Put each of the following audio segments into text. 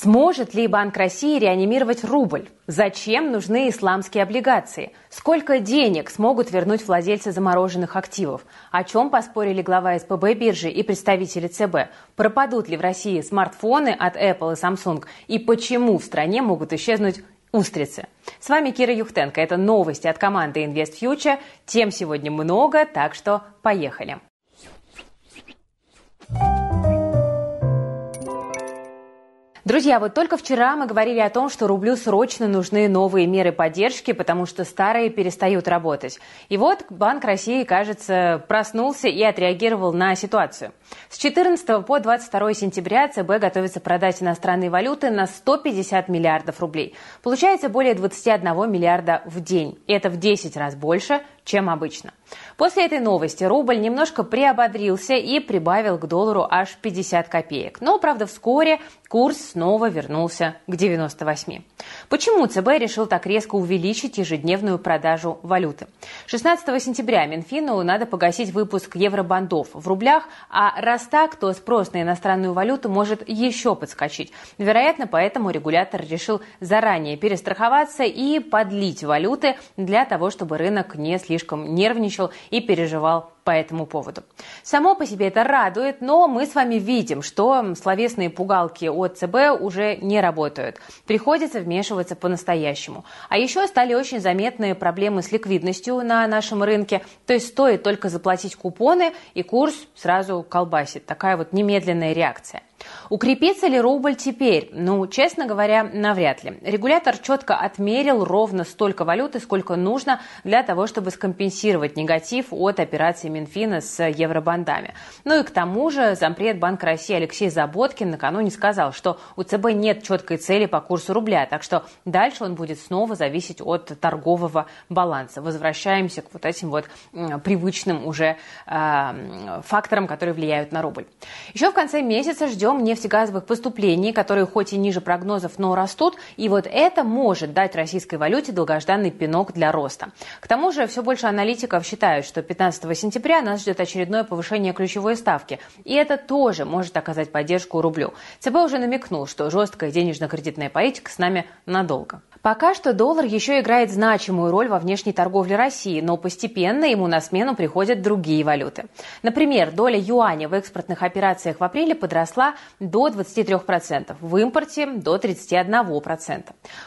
Сможет ли Банк России реанимировать рубль? Зачем нужны исламские облигации? Сколько денег смогут вернуть владельцы замороженных активов? О чем поспорили глава СПБ биржи и представители ЦБ? Пропадут ли в России смартфоны от Apple и Samsung? И почему в стране могут исчезнуть устрицы. С вами Кира Юхтенко. Это новости от команды Invest Future. Тем сегодня много, так что поехали. Друзья, вот только вчера мы говорили о том, что рублю срочно нужны новые меры поддержки, потому что старые перестают работать. И вот Банк России, кажется, проснулся и отреагировал на ситуацию. С 14 по 22 сентября ЦБ готовится продать иностранные валюты на 150 миллиардов рублей. Получается более 21 миллиарда в день. Это в 10 раз больше, чем обычно. После этой новости рубль немножко приободрился и прибавил к доллару аж 50 копеек. Но, правда, вскоре курс снова вернулся к 98. Почему ЦБ решил так резко увеличить ежедневную продажу валюты? 16 сентября Минфину надо погасить выпуск евробандов в рублях, а раз так, то спрос на иностранную валюту может еще подскочить. Вероятно, поэтому регулятор решил заранее перестраховаться и подлить валюты для того, чтобы рынок не слишком нервничал и переживал по этому поводу. Само по себе это радует, но мы с вами видим, что словесные пугалки от ЦБ уже не работают. Приходится вмешиваться по-настоящему. А еще стали очень заметные проблемы с ликвидностью на нашем рынке. То есть стоит только заплатить купоны, и курс сразу колбасит. Такая вот немедленная реакция. Укрепится ли рубль теперь? Ну, честно говоря, навряд ли. Регулятор четко отмерил ровно столько валюты, сколько нужно для того, чтобы скомпенсировать негатив от операции Минфина с евробандами. Ну и к тому же зампред Банка России Алексей Заботкин накануне сказал, что у ЦБ нет четкой цели по курсу рубля, так что дальше он будет снова зависеть от торгового баланса. Возвращаемся к вот этим вот привычным уже э, факторам, которые влияют на рубль. Еще в конце месяца ждем объем нефтегазовых поступлений, которые хоть и ниже прогнозов, но растут, и вот это может дать российской валюте долгожданный пинок для роста. К тому же все больше аналитиков считают, что 15 сентября нас ждет очередное повышение ключевой ставки, и это тоже может оказать поддержку рублю. ЦБ уже намекнул, что жесткая денежно-кредитная политика с нами надолго. Пока что доллар еще играет значимую роль во внешней торговле России, но постепенно ему на смену приходят другие валюты. Например, доля юаня в экспортных операциях в апреле подросла до 23%, в импорте до 31%.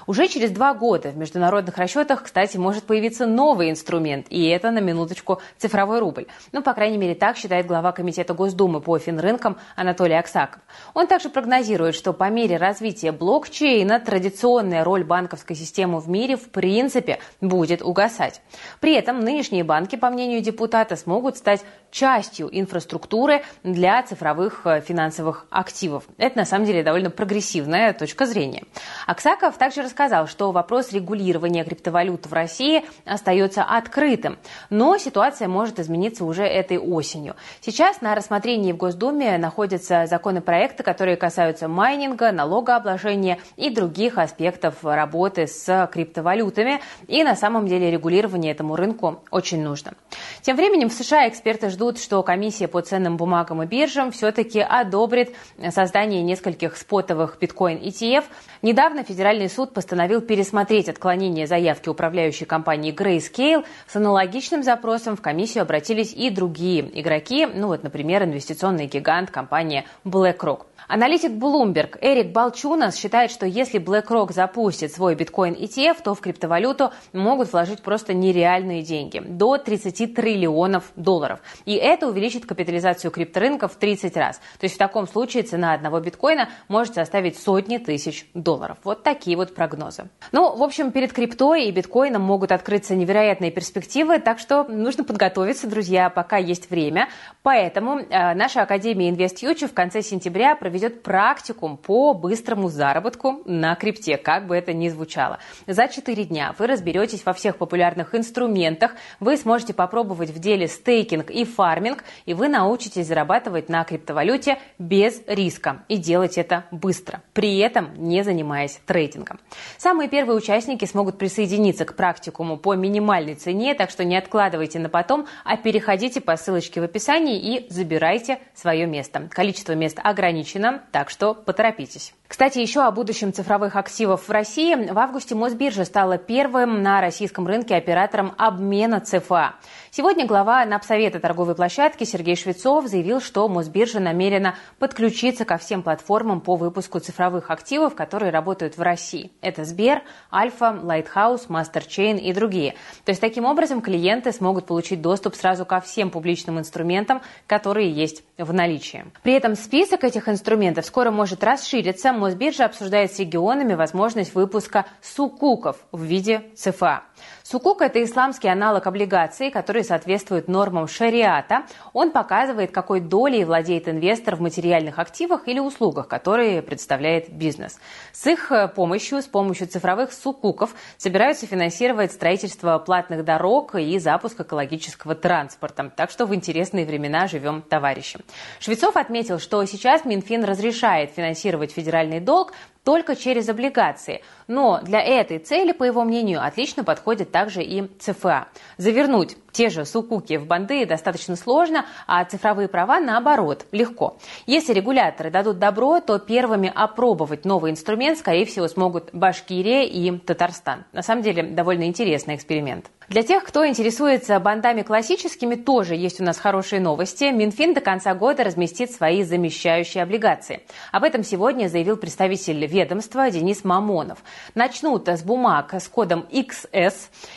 Уже через два года в международных расчетах, кстати, может появиться новый инструмент, и это на минуточку цифровой рубль. Ну, по крайней мере, так считает глава Комитета Госдумы по финрынкам Анатолий Аксаков. Он также прогнозирует, что по мере развития блокчейна традиционная роль банков банковской системы в мире в принципе будет угасать. При этом нынешние банки, по мнению депутата, смогут стать частью инфраструктуры для цифровых э, финансовых активов. Это на самом деле довольно прогрессивная точка зрения. Аксаков также рассказал, что вопрос регулирования криптовалют в России остается открытым, но ситуация может измениться уже этой осенью. Сейчас на рассмотрении в Госдуме находятся законопроекты, которые касаются майнинга, налогообложения и других аспектов работы с криптовалютами. И на самом деле регулирование этому рынку очень нужно. Тем временем в США эксперты ждут, что комиссия по ценным бумагам и биржам все-таки одобрит создание нескольких спотовых биткоин ETF. Недавно Федеральный суд постановил пересмотреть отклонение заявки управляющей компании Grayscale. С аналогичным запросом в комиссию обратились и другие игроки, ну вот, например, инвестиционный гигант компания BlackRock. Аналитик Bloomberg Эрик Балчунас считает, что если BlackRock запустит свой биткоин ETF, то в криптовалюту могут вложить просто нереальные деньги – до 30 триллионов долларов. И это увеличит капитализацию крипторынка в 30 раз. То есть в таком случае цена одного биткоина может составить сотни тысяч долларов. Вот такие вот прогнозы. Ну, в общем, перед криптой и биткоином могут открыться невероятные перспективы, так что нужно подготовиться, друзья, пока есть время. Поэтому э, наша Академия InvestFuture в конце сентября проведет проведет практикум по быстрому заработку на крипте, как бы это ни звучало. За 4 дня вы разберетесь во всех популярных инструментах, вы сможете попробовать в деле стейкинг и фарминг, и вы научитесь зарабатывать на криптовалюте без риска и делать это быстро, при этом не занимаясь трейдингом. Самые первые участники смогут присоединиться к практикуму по минимальной цене, так что не откладывайте на потом, а переходите по ссылочке в описании и забирайте свое место. Количество мест ограничено, обещано, так что поторопитесь. Кстати, еще о будущем цифровых активов в России. В августе Мосбиржа стала первым на российском рынке оператором обмена ЦФА. Сегодня глава Напсовета торговой площадки Сергей Швецов заявил, что Мосбиржа намерена подключиться ко всем платформам по выпуску цифровых активов, которые работают в России. Это Сбер, Альфа, Лайтхаус, Мастерчейн и другие. То есть таким образом клиенты смогут получить доступ сразу ко всем публичным инструментам, которые есть в наличии. При этом список этих инструментов скоро может расшириться. Мосбиржа обсуждает с регионами возможность выпуска сукуков в виде ЦФА. Сукук – это исламский аналог облигаций, который соответствует нормам шариата. Он показывает, какой долей владеет инвестор в материальных активах или услугах, которые представляет бизнес. С их э, помощью, с помощью цифровых сукуков, собираются финансировать строительство платных дорог и запуск экологического транспорта. Так что в интересные времена живем, товарищи. Швецов отметил, что сейчас Минфин разрешает финансировать федеральный долг, только через облигации. Но для этой цели, по его мнению, отлично подходит также и ЦФА. Завернуть те же сукуки в банды достаточно сложно, а цифровые права наоборот легко. Если регуляторы дадут добро, то первыми опробовать новый инструмент, скорее всего, смогут Башкирия и Татарстан. На самом деле, довольно интересный эксперимент. Для тех, кто интересуется бандами классическими, тоже есть у нас хорошие новости. Минфин до конца года разместит свои замещающие облигации. Об этом сегодня заявил представитель ведомства Денис Мамонов. Начнут с бумаг с кодом XS.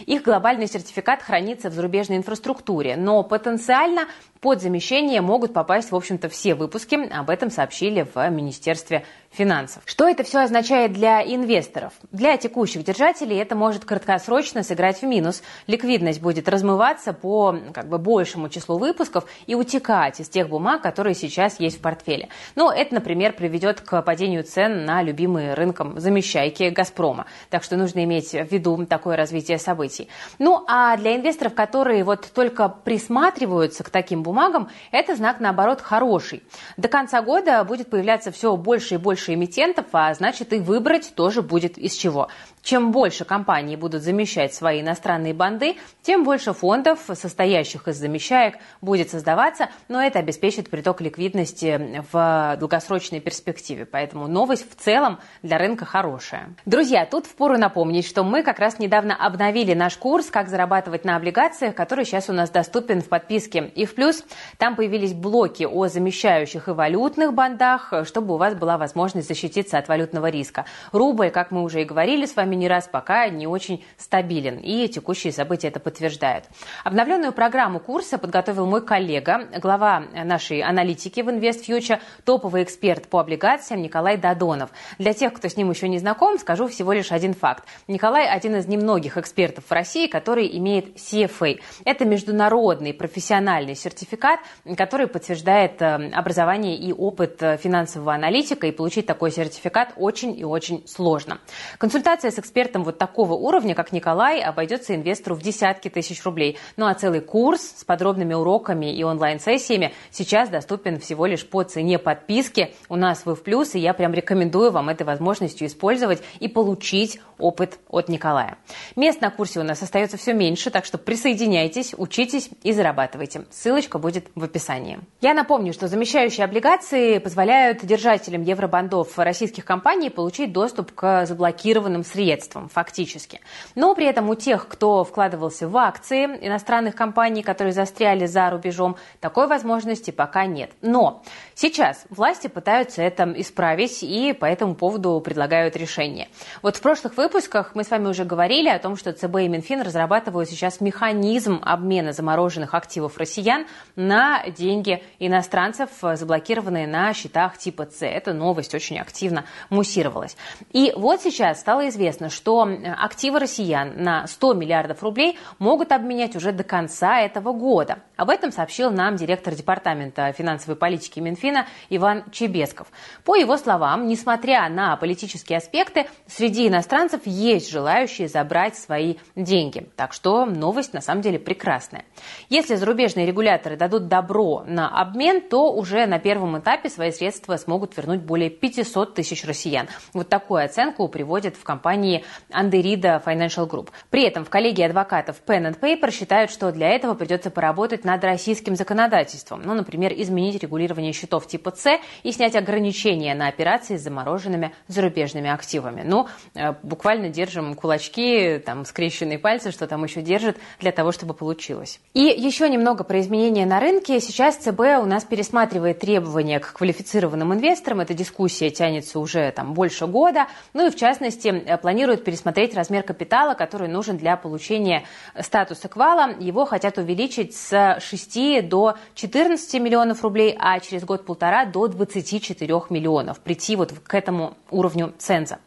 Их глобальный сертификат хранится в зарубежной инфраструктуре, но потенциально под замещение могут попасть, в общем-то, все выпуски. Об этом сообщили в Министерстве финансов. Что это все означает для инвесторов? Для текущих держателей это может краткосрочно сыграть в минус. Ликвидность будет размываться по как бы, большему числу выпусков и утекать из тех бумаг, которые сейчас есть в портфеле. Ну, это, например, приведет к падению цен на любимые рынком замещайки «Газпрома». Так что нужно иметь в виду такое развитие событий. Ну, а для инвесторов, которые вот только присматриваются к таким бумагам, это знак, наоборот, хороший. До конца года будет появляться все больше и больше эмитентов, а значит и выбрать тоже будет из чего. Чем больше компании будут замещать свои иностранные банды, тем больше фондов, состоящих из замещаек, будет создаваться, но это обеспечит приток ликвидности в долгосрочной перспективе. Поэтому новость в целом для рынка хорошая. Друзья, тут впору напомнить, что мы как раз недавно обновили наш курс «Как зарабатывать на облигациях», который сейчас у нас доступен в подписке и в плюс. Там появились блоки о замещающих и валютных бандах, чтобы у вас была возможность защититься от валютного риска. Рубль, как мы уже и говорили с вами, не раз пока не очень стабилен, и текущие события это подтверждают. Обновленную программу курса подготовил мой коллега, глава нашей аналитики в InvestFuture, топовый эксперт по облигациям Николай Дадонов. Для тех, кто с ним еще не знаком, скажу всего лишь один факт. Николай один из немногих экспертов в России, который имеет CFA. Это международный профессиональный сертификат, который подтверждает э, образование и опыт э, финансового аналитика, и получить такой сертификат очень и очень сложно. Консультация с экспертом вот такого уровня, как Николай, обойдется инвестору в десятки тысяч рублей. Ну а целый курс с подробными уроками и онлайн-сессиями сейчас доступен всего лишь по цене подписки. У нас вы в плюс, и я прям рекомендую вам этой возможностью использовать и получить опыт от Николая. Мест на курсе у нас остается все меньше, так что присоединяйтесь, учитесь и зарабатывайте. Ссылочка будет в описании. Я напомню, что замещающие облигации позволяют держателям евробандов российских компаний получить доступ к заблокированным средствам средством фактически. Но при этом у тех, кто вкладывался в акции иностранных компаний, которые застряли за рубежом, такой возможности пока нет. Но сейчас власти пытаются это исправить и по этому поводу предлагают решение. Вот в прошлых выпусках мы с вами уже говорили о том, что ЦБ и Минфин разрабатывают сейчас механизм обмена замороженных активов россиян на деньги иностранцев, заблокированные на счетах типа С. Эта новость очень активно муссировалась. И вот сейчас стало известно, известно, что активы россиян на 100 миллиардов рублей могут обменять уже до конца этого года. Об этом сообщил нам директор Департамента финансовой политики Минфина Иван Чебесков. По его словам, несмотря на политические аспекты, среди иностранцев есть желающие забрать свои деньги. Так что новость на самом деле прекрасная. Если зарубежные регуляторы дадут добро на обмен, то уже на первом этапе свои средства смогут вернуть более 500 тысяч россиян. Вот такую оценку приводят в компании Андерида Financial Group. При этом в коллегии адвокатов Pen and Paper считают, что для этого придется поработать над российским законодательством. Ну, например, изменить регулирование счетов типа С и снять ограничения на операции с замороженными зарубежными активами. Ну, э, буквально держим кулачки, там, скрещенные пальцы, что там еще держит для того, чтобы получилось. И еще немного про изменения на рынке. Сейчас ЦБ у нас пересматривает требования к квалифицированным инвесторам. Эта дискуссия тянется уже там больше года. Ну и в частности э, планирует пересмотреть размер капитала, который нужен для получения статуса квала. Его хотят увеличить с 6 до 14 миллионов рублей, а через год-полтора до 24 миллионов. Прийти вот к этому уровню ценза.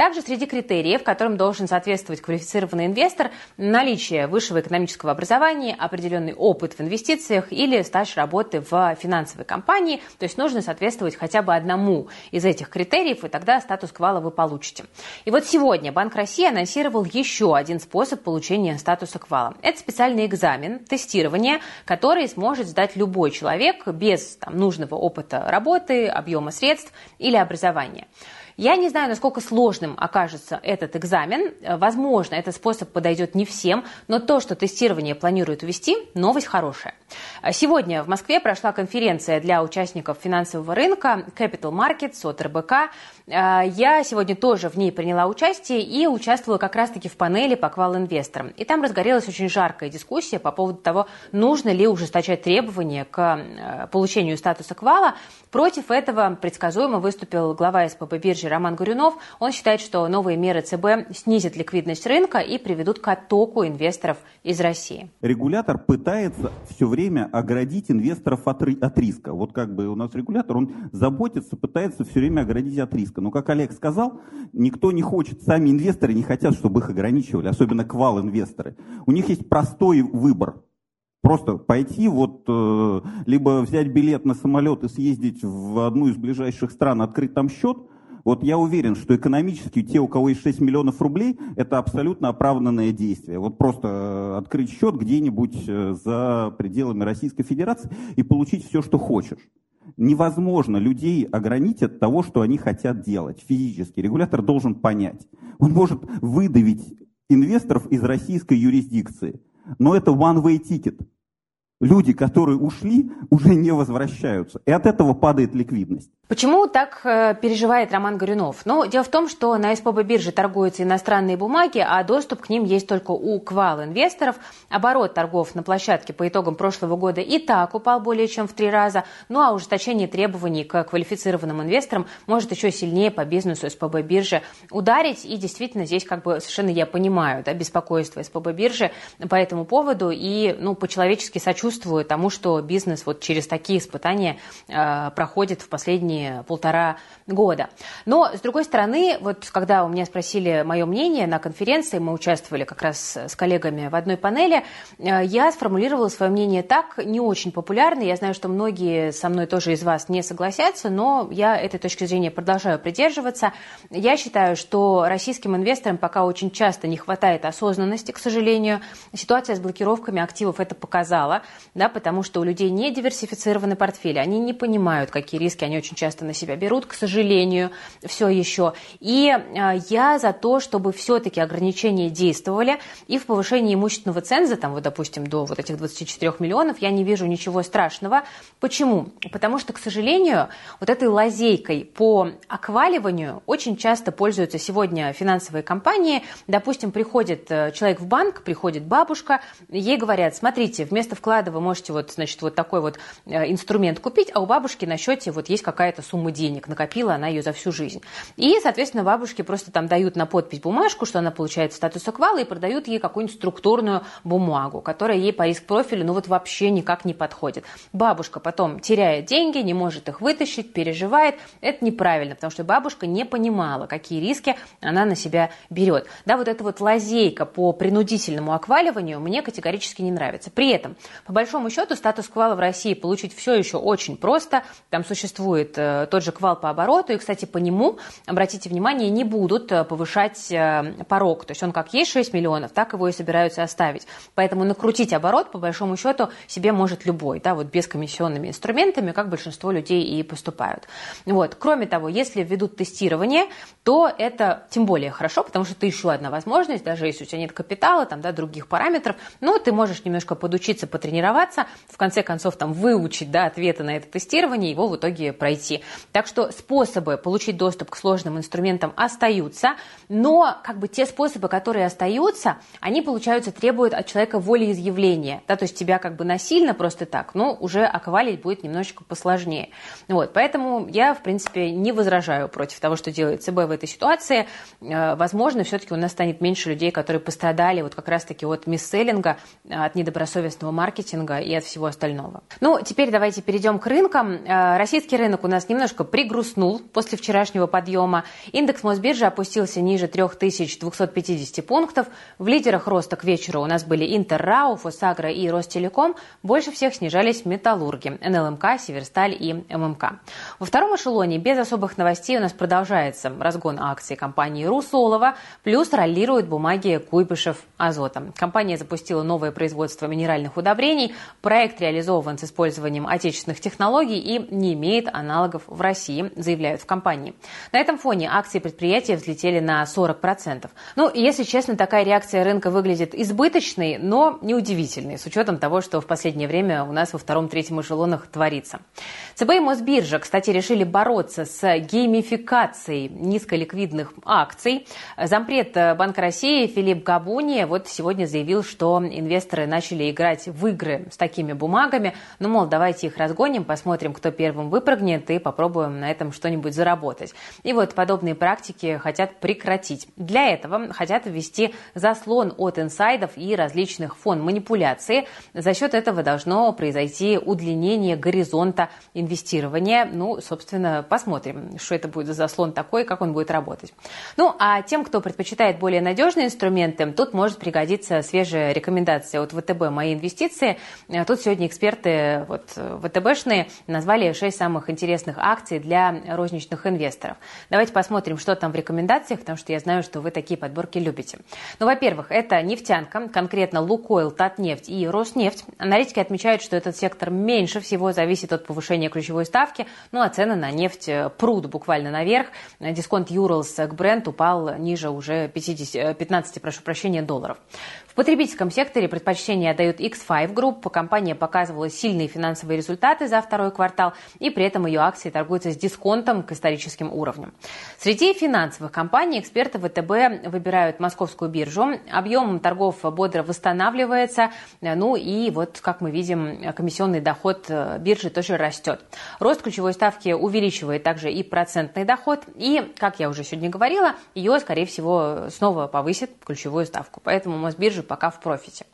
Также среди критериев, которым должен соответствовать квалифицированный инвестор, наличие высшего экономического образования, определенный опыт в инвестициях или стаж работы в финансовой компании. То есть нужно соответствовать хотя бы одному из этих критериев, и тогда статус квала вы получите. И вот сегодня Банк России анонсировал еще один способ получения статуса квала. Это специальный экзамен, тестирование, который сможет сдать любой человек без там, нужного опыта работы, объема средств или образования. Я не знаю, насколько сложным окажется этот экзамен. Возможно, этот способ подойдет не всем, но то, что тестирование планируют ввести, новость хорошая. Сегодня в Москве прошла конференция для участников финансового рынка Capital Markets от РБК. Я сегодня тоже в ней приняла участие и участвовала как раз-таки в панели по квал-инвесторам. И там разгорелась очень жаркая дискуссия по поводу того, нужно ли ужесточать требования к э, получению статуса квала. Против этого предсказуемо выступил глава СПБ биржи Роман Гурюнов. Он считает, что новые меры ЦБ снизят ликвидность рынка и приведут к оттоку инвесторов из России. Регулятор пытается все время оградить инвесторов от, от риска. Вот как бы у нас регулятор, он заботится, пытается все время оградить от риска. Но, как Олег сказал, никто не хочет, сами инвесторы не хотят, чтобы их ограничивали, особенно квал-инвесторы. У них есть простой выбор. Просто пойти, вот, э, либо взять билет на самолет и съездить в одну из ближайших стран, открыть там счет – вот я уверен, что экономически те, у кого есть 6 миллионов рублей, это абсолютно оправданное действие. Вот просто э, открыть счет где-нибудь э, за пределами Российской Федерации и получить все, что хочешь. Невозможно людей ограничить от того, что они хотят делать физически. Регулятор должен понять. Он может выдавить инвесторов из российской юрисдикции. Но это one-way ticket. Люди, которые ушли, уже не возвращаются. И от этого падает ликвидность. Почему так э, переживает Роман Горюнов? Ну, дело в том, что на СПБ бирже торгуются иностранные бумаги, а доступ к ним есть только у квал инвесторов. Оборот торгов на площадке по итогам прошлого года и так упал более чем в три раза. Ну а ужесточение требований к квалифицированным инвесторам может еще сильнее по бизнесу СПБ биржи ударить. И действительно здесь как бы совершенно я понимаю да, беспокойство СПБ биржи по этому поводу и ну, по-человечески сочувствую тому, что бизнес вот через такие испытания э, проходит в последние полтора года. Но, с другой стороны, вот когда у меня спросили мое мнение на конференции, мы участвовали как раз с коллегами в одной панели, э, я сформулировала свое мнение так, не очень популярно. Я знаю, что многие со мной тоже из вас не согласятся, но я этой точки зрения продолжаю придерживаться. Я считаю, что российским инвесторам пока очень часто не хватает осознанности, к сожалению. Ситуация с блокировками активов это показала, да, потому что у людей не диверсифицированы портфели, они не понимают, какие риски они очень часто на себя берут, к сожалению, все еще. И а, я за то, чтобы все-таки ограничения действовали и в повышении имущественного ценза, там, вот, допустим, до вот этих 24 миллионов, я не вижу ничего страшного. Почему? Потому что, к сожалению, вот этой лазейкой по окваливанию очень часто пользуются сегодня финансовые компании. Допустим, приходит э, человек в банк, приходит бабушка, ей говорят, смотрите, вместо вклада вы можете вот, значит, вот такой вот э, инструмент купить, а у бабушки на счете вот есть какая-то сумма денег, накопила она ее за всю жизнь. И, соответственно, бабушке просто там дают на подпись бумажку, что она получает статус аквала, и продают ей какую-нибудь структурную бумагу, которая ей по риск-профилю ну вот вообще никак не подходит. Бабушка потом теряет деньги, не может их вытащить, переживает. Это неправильно, потому что бабушка не понимала, какие риски она на себя берет. Да, вот эта вот лазейка по принудительному акваливанию мне категорически не нравится. При этом, по большому счету статус-квала в России получить все еще очень просто. Там существует э, тот же квал по обороту. И, кстати, по нему, обратите внимание, не будут э, повышать э, порог. То есть он как есть 6 миллионов, так его и собираются оставить. Поэтому накрутить оборот, по большому счету, себе может любой. Да, вот без комиссионными инструментами, как большинство людей и поступают. Вот. Кроме того, если введут тестирование, то это тем более хорошо, потому что это еще одна возможность, даже если у тебя нет капитала, там, да, других параметров, но ты можешь немножко подучиться, потренироваться, в конце концов там выучить да, ответы на это тестирование, его в итоге пройти. Так что способы получить доступ к сложным инструментам остаются, но как бы те способы, которые остаются, они, получаются, требуют от человека волеизъявления. Да, то есть тебя как бы насильно просто так, ну, уже оковалить будет немножечко посложнее. Вот, поэтому я, в принципе, не возражаю против того, что делает ЦБ в этой ситуации. Э, возможно, все-таки у нас станет меньше людей, которые пострадали вот как раз-таки от мисселлинга, от недобросовестного маркетинга и от всего остального. Ну, теперь давайте перейдем к рынкам. Э, российский рынок у нас немножко пригрустнул после вчерашнего подъема. Индекс Мосбиржи опустился ниже 3250 пунктов. В лидерах роста к вечеру у нас были Интеррау, Фосагра и Ростелеком. Больше всех снижались металлурги – НЛМК, Северсталь и ММК. Во втором эшелоне без особых новостей у нас продолжается разгон акций компании Русолова, плюс роллируют бумаги Куйбышев Азота. Компания запустила новое производство минеральных удобрений. Проект реализован с использованием отечественных технологий и не имеет аналогов в России, заявляют в компании. На этом фоне акции предприятия взлетели на 40%. Ну, если честно, такая реакция рынка выглядит избыточной, но неудивительной, с учетом того, что в последнее время у нас во втором-третьем эшелонах творится. ЦБ и Мосбиржа, кстати, решили бороться с геймификацией низколиквидных акций. Зампред Банка России Филипп Габуни вот сегодня заявил, что инвесторы начали играть в игры с такими бумагами. Ну, мол, давайте их разгоним, посмотрим, кто первым выпрыгнет и попробуем на этом что-нибудь заработать. И вот подобные практики хотят прекратить. Для этого хотят ввести заслон от инсайдов и различных фон манипуляции. За счет этого должно произойти удлинение горизонта инвестирования. Ну, собственно, посмотрим, что это будет за заслон такой, как он будет работать. Ну, а тем, кто предпочитает более надежные инструменты, тут может пригодиться свежая рекомендация от ВТБ «Мои инвестиции». Тут сегодня эксперты вот, ВТБшные назвали 6 самых интересных акций для розничных инвесторов. Давайте посмотрим, что там в рекомендациях, потому что я знаю, что вы такие подборки любите. Ну, во-первых, это нефтянка, конкретно Лукойл, Татнефть и Роснефть. Аналитики отмечают, что этот сектор меньше всего зависит от повышения ключевой ставки, ну а цены на нефть прут буквально наверх. Дисконт Юрлс к Brent упал ниже уже 50, 15 прошу прощения, долларов. Потребительском секторе предпочтение отдают X5 Group. Компания показывала сильные финансовые результаты за второй квартал, и при этом ее акции торгуются с дисконтом к историческим уровням. Среди финансовых компаний эксперты ВТБ выбирают московскую биржу. Объем торгов бодро восстанавливается. Ну и вот, как мы видим, комиссионный доход э, биржи тоже растет. Рост ключевой ставки увеличивает также и процентный доход. И, как я уже сегодня говорила, ее, скорее всего, снова повысит ключевую ставку. Поэтому Мосбиржа пока в профите.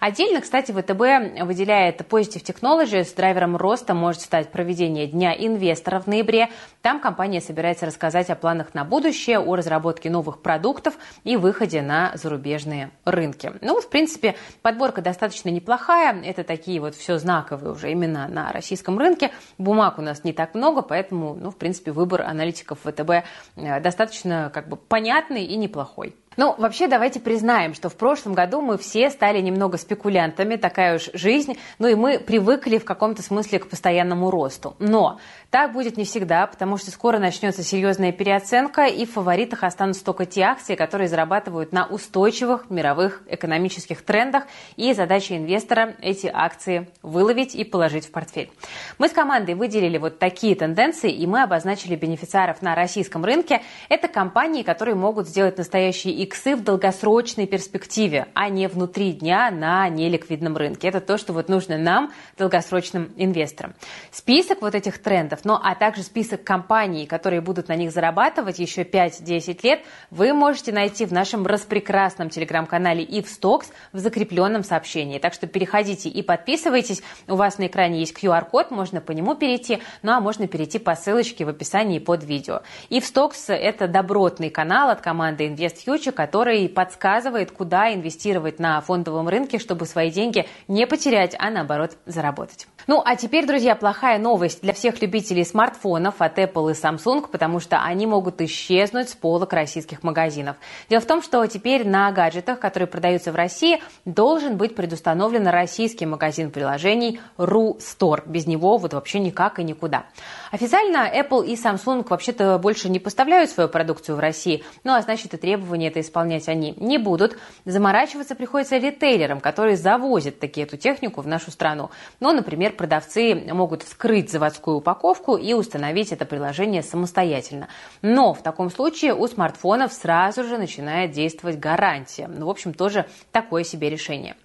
Отдельно, кстати, ВТБ выделяет Positive Technologies. Драйвером роста может стать проведение Дня инвесторов в ноябре. Там компания собирается рассказать о планах на будущее, о разработке новых продуктов и выходе на зарубежные рынки. Ну, в принципе, подборка достаточно неплохая. Это такие вот все знаковые уже именно на российском рынке. Бумаг у нас не так много, поэтому, ну, в принципе, выбор аналитиков ВТБ э, достаточно как бы понятный и неплохой. Ну, вообще, давайте признаем, что в прошлом году мы все стали немного спекулянтами, такая уж жизнь, ну и мы привыкли в каком-то смысле к постоянному росту. Но так будет не всегда, потому что скоро начнется серьезная переоценка, и в фаворитах останутся только те акции, которые зарабатывают на устойчивых мировых экономических трендах, и задача инвестора эти акции выловить и положить в портфель. Мы с командой выделили вот такие тенденции, и мы обозначили бенефициаров на российском рынке. Это компании, которые могут сделать настоящие иксы в долгосрочной перспективе, а не внутри дня на неликвидном рынке. Это то, что вот нужно нам, долгосрочным инвесторам. Список вот этих трендов, ну а также список компаний, которые будут на них зарабатывать еще 5-10 лет, вы можете найти в нашем распрекрасном телеграм-канале IfStocks в закрепленном сообщении. Так что переходите и подписывайтесь. У вас на экране есть QR-код, можно по нему перейти, ну а можно перейти по ссылочке в описании под видео. IfStocks – это добротный канал от команды InvestFuture, который подсказывает, куда инвестировать на фондовом рынке, чтобы свои деньги не потерять, а наоборот заработать. Ну, а теперь, друзья, плохая новость для всех любителей смартфонов от Apple и Samsung, потому что они могут исчезнуть с полок российских магазинов. Дело в том, что теперь на гаджетах, которые продаются в России, должен быть предустановлен российский магазин приложений RuStore. Без него вот вообще никак и никуда. Официально Apple и Samsung вообще-то больше не поставляют свою продукцию в России, ну а значит и требования это исполнять они не будут. Заморачиваться приходится ритейлерам, которые завозят таки эту технику в нашу страну. Ну, например, продавцы могут вскрыть заводскую упаковку и установить это приложение самостоятельно. Но в таком случае у смартфонов сразу же начинает действовать гарантия. Ну, в общем, тоже такое себе решение.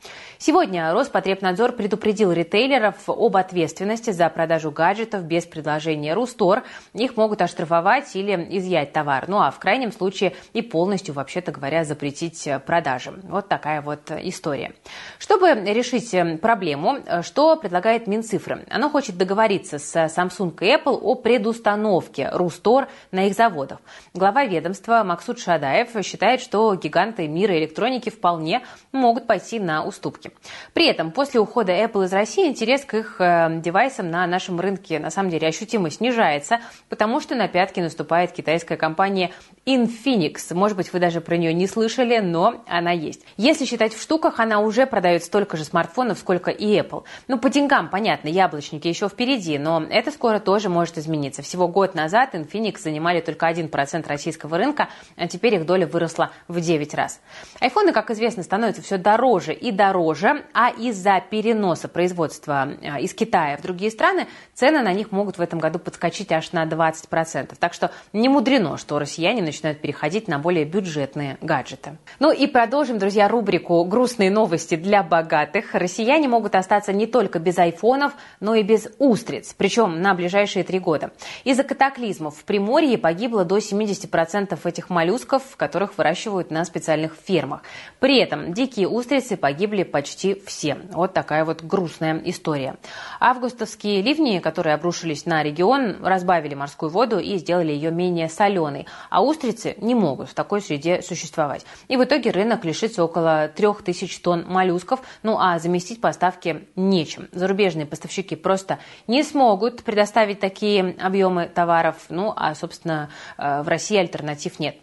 Сегодня Роспотребнадзор предупредил ритейлеров об ответственности за продажу гаджетов без предложения Рустор. Их могут оштрафовать или изъять товар. Ну а в крайнем случае и полностью, вообще-то говоря, запретить продажи. Вот такая вот история. Чтобы решить проблему, что предлагает Минцифры? Оно хочет договориться с Samsung и Apple о предустановке Рустор на их заводах. Глава ведомства Максут Шадаев считает, что гиганты мира электроники вполне могут пойти на уступки. При этом после ухода Apple из России интерес к их э, девайсам на нашем рынке на самом деле ощутимо снижается, потому что на пятки наступает китайская компания Infinix. Может быть, вы даже про нее не слышали, но она есть. Если считать в штуках, она уже продает столько же смартфонов, сколько и Apple. Ну, по деньгам, понятно, яблочники еще впереди, но это скоро тоже может измениться. Всего год назад Infinix занимали только 1% российского рынка, а теперь их доля выросла в 9 раз. Айфоны, как известно, становятся все дороже и дороже, а из-за переноса производства э, из Китая в другие страны цены на них могут в этом году подскочить аж на 20%. Так что не мудрено, что россияне начинают переходить на более бюджетные гаджеты. Ну и продолжим, друзья, рубрику «Грустные новости для богатых». Россияне могут остаться не только без айфонов, но и без устриц, причем на ближайшие три года. Из-за катаклизмов в Приморье погибло до 70% этих моллюсков, которых выращивают на специальных фермах. При этом дикие устрицы погибли почти все. Вот такая вот грустная история. Августовские ливни, которые обрушились на регион, разбавили морскую воду и сделали ее менее соленой. А устрицы не могут в такой среде существовать. И в итоге рынок лишится около 3000 тонн моллюсков, ну а заместить поставки нечем. Зарубежные поставщики просто не смогут предоставить такие объемы товаров, ну а, собственно, э, в России альтернатив нет.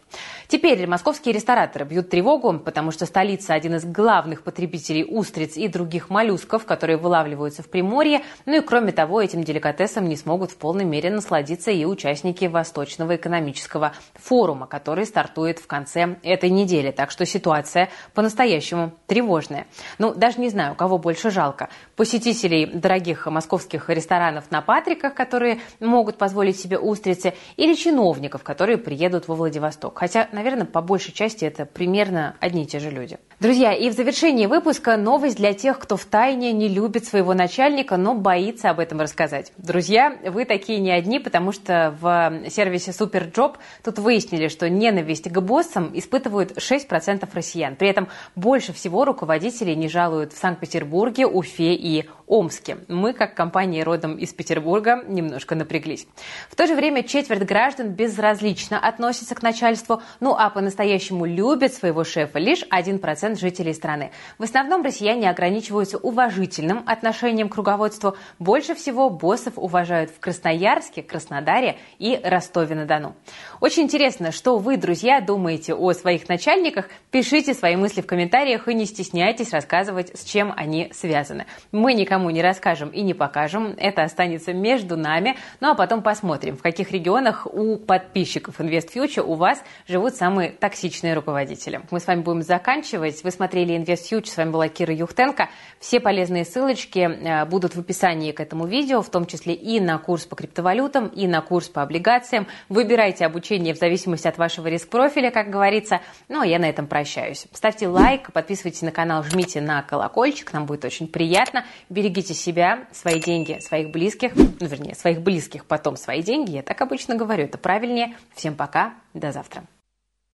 Теперь московские рестораторы бьют тревогу, потому что столица один из главных потребителей устриц и других моллюсков, которые вылавливаются в Приморье. Ну и кроме того, этим деликатесом не смогут в полной мере насладиться и участники Восточного экономического форума, который стартует в конце этой недели. Так что ситуация по-настоящему тревожная. Ну, даже не знаю, кого больше жалко. Посетителей дорогих московских ресторанов на Патриках, которые могут позволить себе устрицы, или чиновников, которые приедут во Владивосток. Хотя, наверное, по большей части это примерно одни и те же люди. Друзья, и в завершении выпуска новость для тех, кто в тайне не любит своего начальника, но боится об этом рассказать. Друзья, вы такие не одни, потому что в сервисе Superjob тут выяснили, что ненависть к боссам испытывают 6% россиян. При этом больше всего руководителей не жалуют в Санкт-Петербурге, Уфе и Омске. Мы, как компания родом из Петербурга, немножко напряглись. В то же время четверть граждан безразлично относятся к начальству, ну а по-настоящему любят своего шефа лишь 1% жителей страны. В основном россияне ограничиваются уважительным отношением к руководству. Больше всего боссов уважают в Красноярске, Краснодаре и Ростове-на-Дону. Очень интересно, что вы, друзья, думаете о своих начальниках. Пишите свои мысли в комментариях и не стесняйтесь рассказывать, с чем они связаны. Мы никому не расскажем и не покажем. Это останется между нами. Ну а потом посмотрим, в каких регионах у подписчиков InvestFuture у вас живут самые токсичные руководители. Мы с вами будем заканчивать. Вы смотрели InvestFuture. С вами была Кира Юхтенко. Все полезные ссылочки э, будут в описании к этому видео, в том числе и на курс по криптовалютам, и на курс по облигациям. Выбирайте обучение в зависимости от вашего риск-профиля, как говорится. Ну а я на этом прощаюсь. Ставьте лайк, подписывайтесь на канал, жмите на колокольчик. Нам будет очень приятно. Берегите себя, свои деньги, своих близких, ну, вернее, своих близких, потом свои деньги. Я так обычно говорю, это правильнее. Всем пока, до завтра.